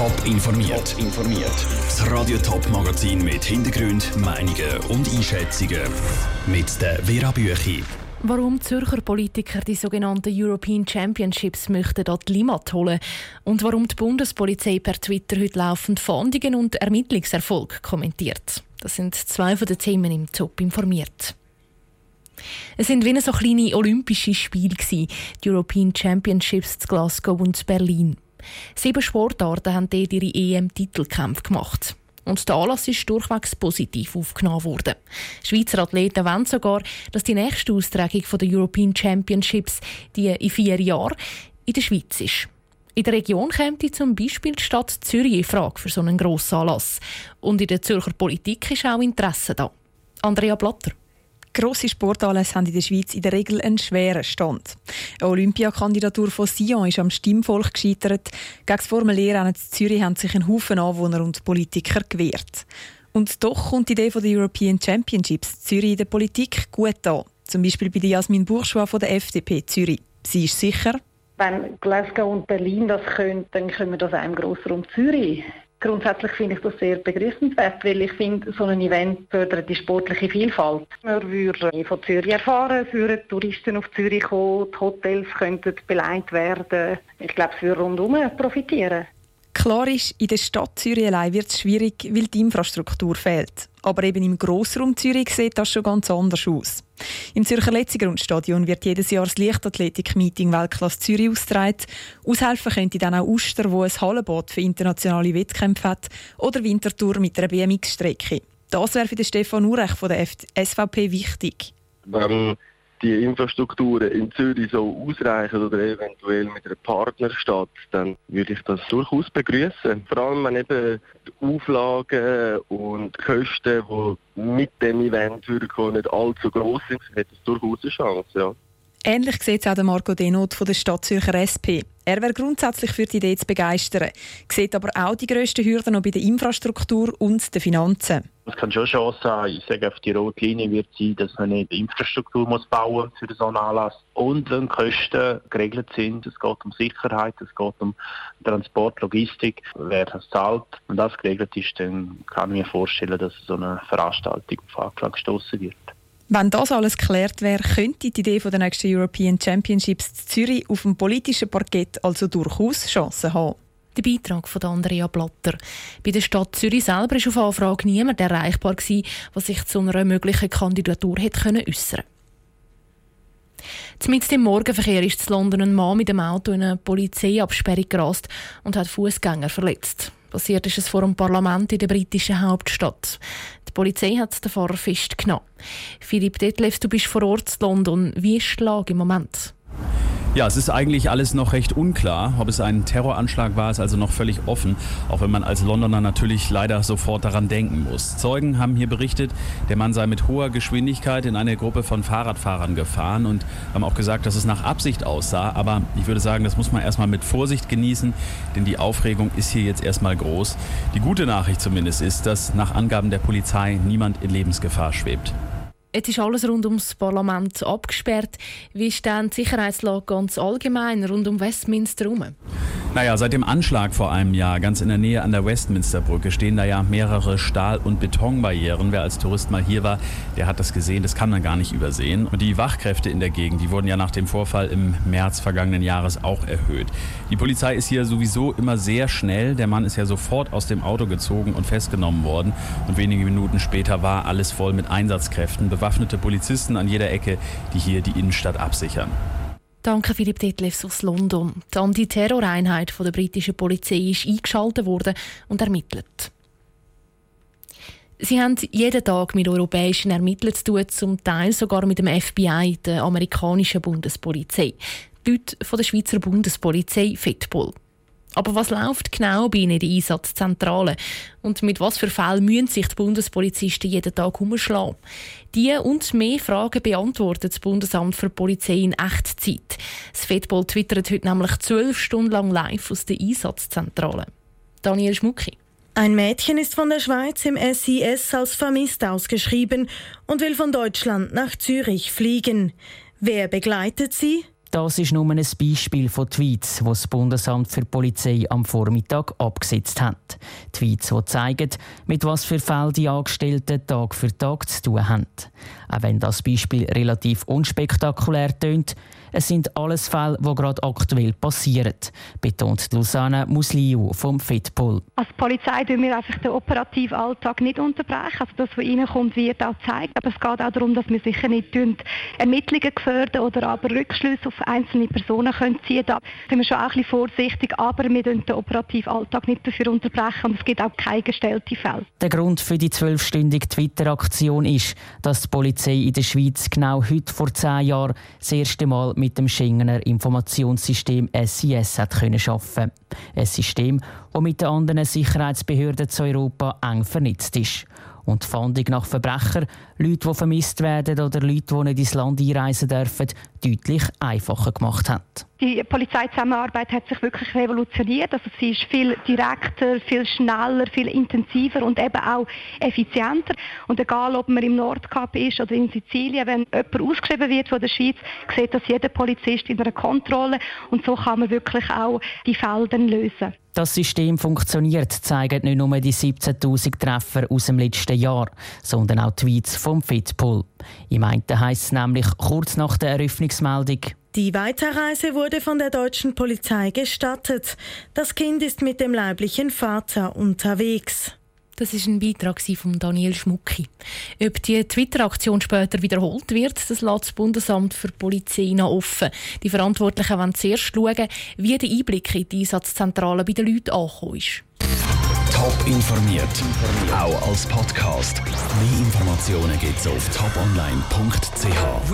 Top informiert. informiert. Das Radio Top Magazin mit Hintergrund, Meinungen und Einschätzungen mit der Vera Büchi. Warum Zürcher Politiker die sogenannten European Championships möchten dort Limmat holen und warum die Bundespolizei per Twitter heute laufend Fahndungen und Ermittlungserfolg kommentiert. Das sind zwei von den Themen im Top informiert. Es sind wie so kleine olympische Spiele die European Championships zu Glasgow und Berlin. Sieben Sportarten haben dort ihre EM-Titelkämpfe gemacht. Und der Anlass ist durchwegs positiv aufgenommen worden. Schweizer Athleten wollen sogar, dass die nächste Austragung der European Championships, die in vier Jahren, in der Schweiz ist. In der Region käme zum Beispiel die Stadt Zürich in Frage für so einen grossen Anlass. Und in der Zürcher Politik ist auch Interesse da. Andrea Blatter. Grosse Sportanlässe haben in der Schweiz in der Regel einen schweren Stand. Eine Olympiakandidatur von Sion ist am Stimmvolk gescheitert. Gegen das Formulieren in Zürich haben sich ein Haufen Anwohner und Politiker gewehrt. Und doch kommt die Idee der European Championships Zürich in der Politik gut an. Zum Beispiel bei Jasmin Bourgeois von der FDP Zürich. Sie ist sicher, wenn Glasgow und Berlin das können, dann können wir das auch im Grossraum Zürich. Grundsätzlich finde ich das sehr begrüßenswert, weil ich finde, so ein Event fördert die sportliche Vielfalt. Wir würden von Zürich erfahren, für Touristen auf Zürich kommen, die Hotels könnten beleidigt werden. Ich glaube, es würde rundum profitieren. Klar ist, in der Stadt Zürich allein wird es schwierig, weil die Infrastruktur fehlt. Aber eben im Grossraum Zürich sieht das schon ganz anders aus. Im Zürcher Letzigrundstadion wird jedes Jahr das Leichtathletik-Meeting Weltklasse Zürich ausgetragen. Aushelfen könnte dann auch Uster, wo ein Hallenbad für internationale Wettkämpfe hat, oder Wintertour mit einer BMX-Strecke. Das wäre für den Stefan Urech von der SVP wichtig. Wenn die Infrastrukturen in Zürich so ausreichen oder eventuell mit einer Partnerstadt, dann würde ich das durchaus begrüßen. Vor allem, wenn eben die Auflagen und die Kosten, die mit dem Event kommen, nicht allzu groß sind, hat es durchaus eine Chance. Ja. Ähnlich sieht es auch Marco Denot von der Stadt Zürcher SP. Er wäre grundsätzlich für die Idee zu begeistern, sieht aber auch die grössten Hürden noch bei der Infrastruktur und den Finanzen. Es kann schon Chance sein. Ich sage, auf die rote Linie wird sein, dass man nicht die Infrastruktur muss bauen für so einen Anlass. Und wenn Kosten geregelt sind, es geht um Sicherheit, es geht um Transport, Logistik, wer das zahlt, wenn das geregelt ist, dann kann ich mir vorstellen, dass so eine Veranstaltung auf Anklang gestoßen wird. Wenn das alles geklärt wäre, könnte die Idee der nächsten European Championships Zürich auf dem politischen Parkett also durchaus Chancen haben. Der Beitrag von Andrea Blatter. Bei der Stadt Zürich selber war auf Anfrage niemand erreichbar, gewesen, was sich zu einer möglichen Kandidatur hätte äußern Zumindest im Morgenverkehr ist in London ein Mann mit dem Auto in eine Polizeiabsperrung gerast und hat Fußgänger verletzt. Passiert ist es vor dem Parlament in der britischen Hauptstadt. Die Polizei hat den Fahrer festgenommen. Philipp Detlef, du bist vor Ort in London. Wie ist die Lage im Moment? Ja, es ist eigentlich alles noch recht unklar. Ob es ein Terroranschlag war, ist also noch völlig offen, auch wenn man als Londoner natürlich leider sofort daran denken muss. Zeugen haben hier berichtet, der Mann sei mit hoher Geschwindigkeit in eine Gruppe von Fahrradfahrern gefahren und haben auch gesagt, dass es nach Absicht aussah. Aber ich würde sagen, das muss man erstmal mit Vorsicht genießen, denn die Aufregung ist hier jetzt erstmal groß. Die gute Nachricht zumindest ist, dass nach Angaben der Polizei niemand in Lebensgefahr schwebt. Jetzt ist alles rund ums Parlament abgesperrt. Wie ist denn die Sicherheitslage ganz allgemein rund um Westminster herum? Naja, seit dem Anschlag vor einem Jahr ganz in der Nähe an der Westminsterbrücke stehen da ja mehrere Stahl- und Betonbarrieren. Wer als Tourist mal hier war, der hat das gesehen, das kann man gar nicht übersehen. Und die Wachkräfte in der Gegend, die wurden ja nach dem Vorfall im März vergangenen Jahres auch erhöht. Die Polizei ist hier sowieso immer sehr schnell. Der Mann ist ja sofort aus dem Auto gezogen und festgenommen worden. Und wenige Minuten später war alles voll mit Einsatzkräften, bewaffnete Polizisten an jeder Ecke, die hier die Innenstadt absichern. Danke Philipp Detlefs aus London. Die Antiterroreinheit der britischen Polizei ist eingeschaltet worden und ermittelt. Sie haben jeden Tag mit europäischen Ermittlern zu tun, zum Teil sogar mit dem FBI, der amerikanischen Bundespolizei. Die Leute von der Schweizer Bundespolizei FEDPOL. Aber was läuft genau bei Ihnen in der Einsatzzentrale? Und mit was für Fällen müssen sich die Bundespolizisten jeden Tag umschlagen? Die und mehr Fragen beantwortet das Bundesamt für Polizei in Echtzeit. Das FEDPOL twittert heute nämlich zwölf Stunden lang live aus der Einsatzzentrale. Daniel Schmucki. Ein Mädchen ist von der Schweiz im SIS als vermisst ausgeschrieben und will von Deutschland nach Zürich fliegen. Wer begleitet sie? Das ist nur ein Beispiel von Tweets, die das Bundesamt für Polizei am Vormittag abgesetzt hat. Tweets, die zeigen, mit was für Fällen die Angestellten Tag für Tag zu tun haben. Auch wenn das Beispiel relativ unspektakulär tönt, es sind alles Fälle, die gerade aktuell passieren, betont Lusanne Musliu vom Fitpol. Als Polizei tun wir einfach den operativen Alltag nicht unterbrechen. Also das, was reinkommt, wird auch gezeigt. Aber es geht auch darum, dass wir sicher nicht Ermittlungen gefördern oder aber Rückschlüsse auf einzelne Personen können ziehen Da sind wir schon auch ein bisschen vorsichtig, aber wir den operativen Alltag nicht dafür unterbrechen und es gibt auch keine gestellten Fälle. Der Grund für die zwölfstündige Twitter-Aktion ist, dass die Polizei in der Schweiz genau heute vor zehn Jahren das erste Mal mit dem Schengener Informationssystem SIS hat können arbeiten. Ein System, das mit den anderen Sicherheitsbehörden zu Europa eng vernetzt ist und die Fahndung nach Verbrechern, Leuten, die vermisst werden oder Leute, die nicht ins Land einreisen dürfen, deutlich einfacher gemacht hat. Die Polizeizusammenarbeit hat sich wirklich revolutioniert. Also sie ist viel direkter, viel schneller, viel intensiver und eben auch effizienter. Und egal, ob man im Nordkap ist oder in Sizilien, wenn jemand ausgeschrieben wird von der Schweiz, sieht das jeder Polizist in einer Kontrolle und so kann man wirklich auch die Fälle lösen. Das System funktioniert, zeigen nicht nur die 17.000 Treffer aus dem letzten Jahr, sondern auch Tweets vom Fitpool. Im einen heisst es nämlich kurz nach der Eröffnungsmeldung, die Weiterreise wurde von der deutschen Polizei gestattet. Das Kind ist mit dem leiblichen Vater unterwegs. Das ist ein Beitrag von Daniel Schmucki. Ob die Twitter-Aktion später wiederholt wird, das lässt das Bundesamt für Polizei noch offen. Die Verantwortlichen wollen zuerst schauen, wie der Einblick in die Einsatzzentrale bei den Leuten angekommen ist. Top informiert, auch als Podcast. Mehr Informationen gibt es auf toponline.ch.